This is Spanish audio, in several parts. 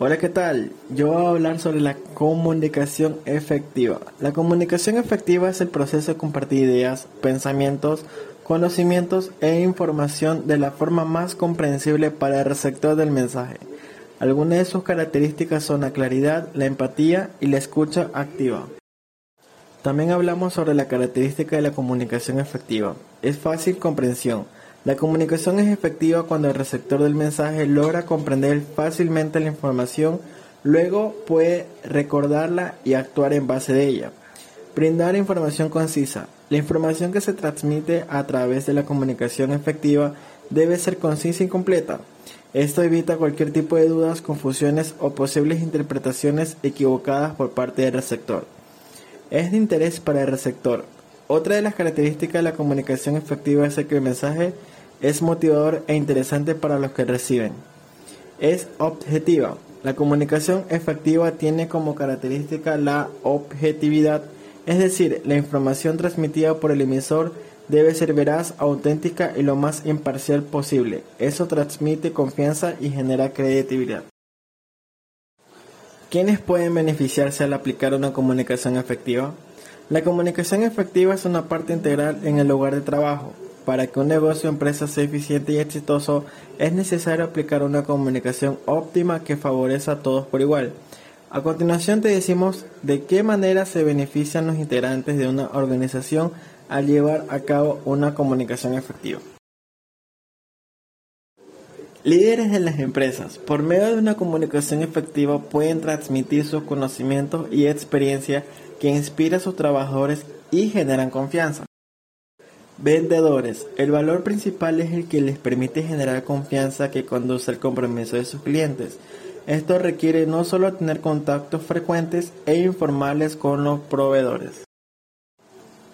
Hola, ¿qué tal? Yo voy a hablar sobre la comunicación efectiva. La comunicación efectiva es el proceso de compartir ideas, pensamientos, conocimientos e información de la forma más comprensible para el receptor del mensaje. Algunas de sus características son la claridad, la empatía y la escucha activa. También hablamos sobre la característica de la comunicación efectiva. Es fácil comprensión la comunicación es efectiva cuando el receptor del mensaje logra comprender fácilmente la información, luego puede recordarla y actuar en base de ella. Brindar información concisa. La información que se transmite a través de la comunicación efectiva debe ser concisa y completa. Esto evita cualquier tipo de dudas, confusiones o posibles interpretaciones equivocadas por parte del receptor. Es de interés para el receptor. Otra de las características de la comunicación efectiva es que el mensaje es motivador e interesante para los que reciben. Es objetiva. La comunicación efectiva tiene como característica la objetividad, es decir, la información transmitida por el emisor debe ser veraz, auténtica y lo más imparcial posible. Eso transmite confianza y genera credibilidad. ¿Quiénes pueden beneficiarse al aplicar una comunicación efectiva? La comunicación efectiva es una parte integral en el lugar de trabajo, para que un negocio o empresa sea eficiente y exitoso, es necesario aplicar una comunicación óptima que favorezca a todos por igual. A continuación te decimos de qué manera se benefician los integrantes de una organización al llevar a cabo una comunicación efectiva. Líderes de las empresas, por medio de una comunicación efectiva, pueden transmitir sus conocimientos y experiencia que inspira a sus trabajadores y generan confianza. Vendedores. El valor principal es el que les permite generar confianza que conduce al compromiso de sus clientes. Esto requiere no solo tener contactos frecuentes e informales con los proveedores.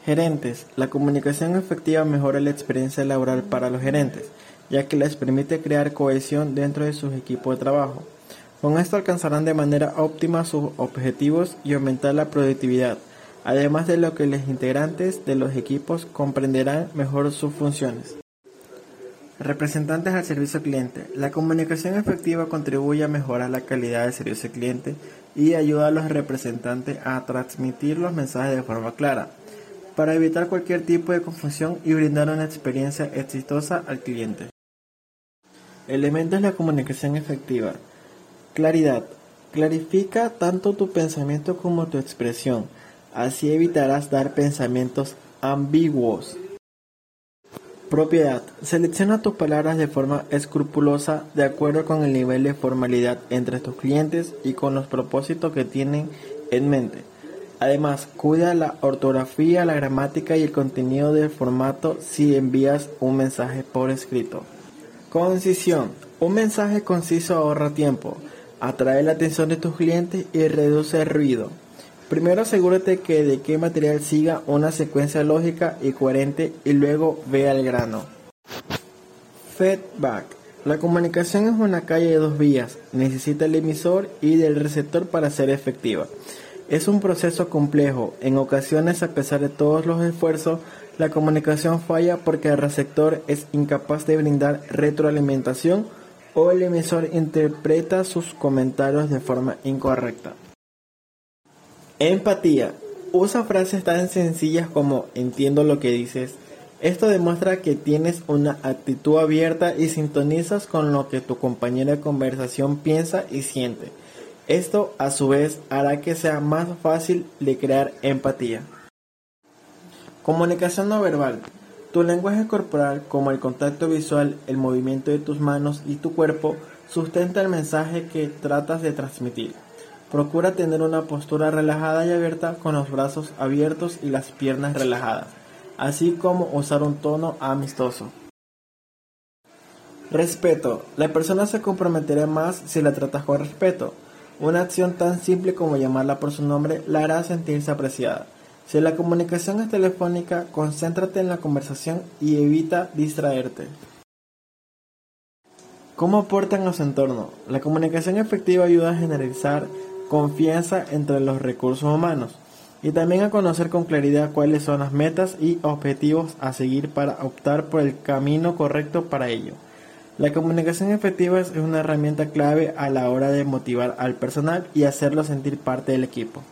Gerentes. La comunicación efectiva mejora la experiencia laboral para los gerentes, ya que les permite crear cohesión dentro de sus equipos de trabajo. Con esto alcanzarán de manera óptima sus objetivos y aumentar la productividad además de lo que los integrantes de los equipos comprenderán mejor sus funciones. Representantes al servicio cliente. La comunicación efectiva contribuye a mejorar la calidad del servicio cliente y ayuda a los representantes a transmitir los mensajes de forma clara, para evitar cualquier tipo de confusión y brindar una experiencia exitosa al cliente. Elementos de la comunicación efectiva. Claridad. Clarifica tanto tu pensamiento como tu expresión Así evitarás dar pensamientos ambiguos. Propiedad. Selecciona tus palabras de forma escrupulosa de acuerdo con el nivel de formalidad entre tus clientes y con los propósitos que tienen en mente. Además, cuida la ortografía, la gramática y el contenido del formato si envías un mensaje por escrito. Concisión. Un mensaje conciso ahorra tiempo, atrae la atención de tus clientes y reduce el ruido. Primero asegúrate que de qué material siga una secuencia lógica y coherente y luego ve al grano. Feedback. La comunicación es una calle de dos vías. Necesita el emisor y del receptor para ser efectiva. Es un proceso complejo. En ocasiones, a pesar de todos los esfuerzos, la comunicación falla porque el receptor es incapaz de brindar retroalimentación o el emisor interpreta sus comentarios de forma incorrecta. Empatía. Usa frases tan sencillas como entiendo lo que dices. Esto demuestra que tienes una actitud abierta y sintonizas con lo que tu compañera de conversación piensa y siente. Esto a su vez hará que sea más fácil de crear empatía. Comunicación no verbal. Tu lenguaje corporal, como el contacto visual, el movimiento de tus manos y tu cuerpo, sustenta el mensaje que tratas de transmitir. Procura tener una postura relajada y abierta con los brazos abiertos y las piernas relajadas, así como usar un tono amistoso. Respeto. La persona se comprometerá más si la tratas con respeto. Una acción tan simple como llamarla por su nombre la hará sentirse apreciada. Si la comunicación es telefónica, concéntrate en la conversación y evita distraerte. ¿Cómo aportan a su entorno? La comunicación efectiva ayuda a generalizar confianza entre los recursos humanos y también a conocer con claridad cuáles son las metas y objetivos a seguir para optar por el camino correcto para ello. La comunicación efectiva es una herramienta clave a la hora de motivar al personal y hacerlo sentir parte del equipo.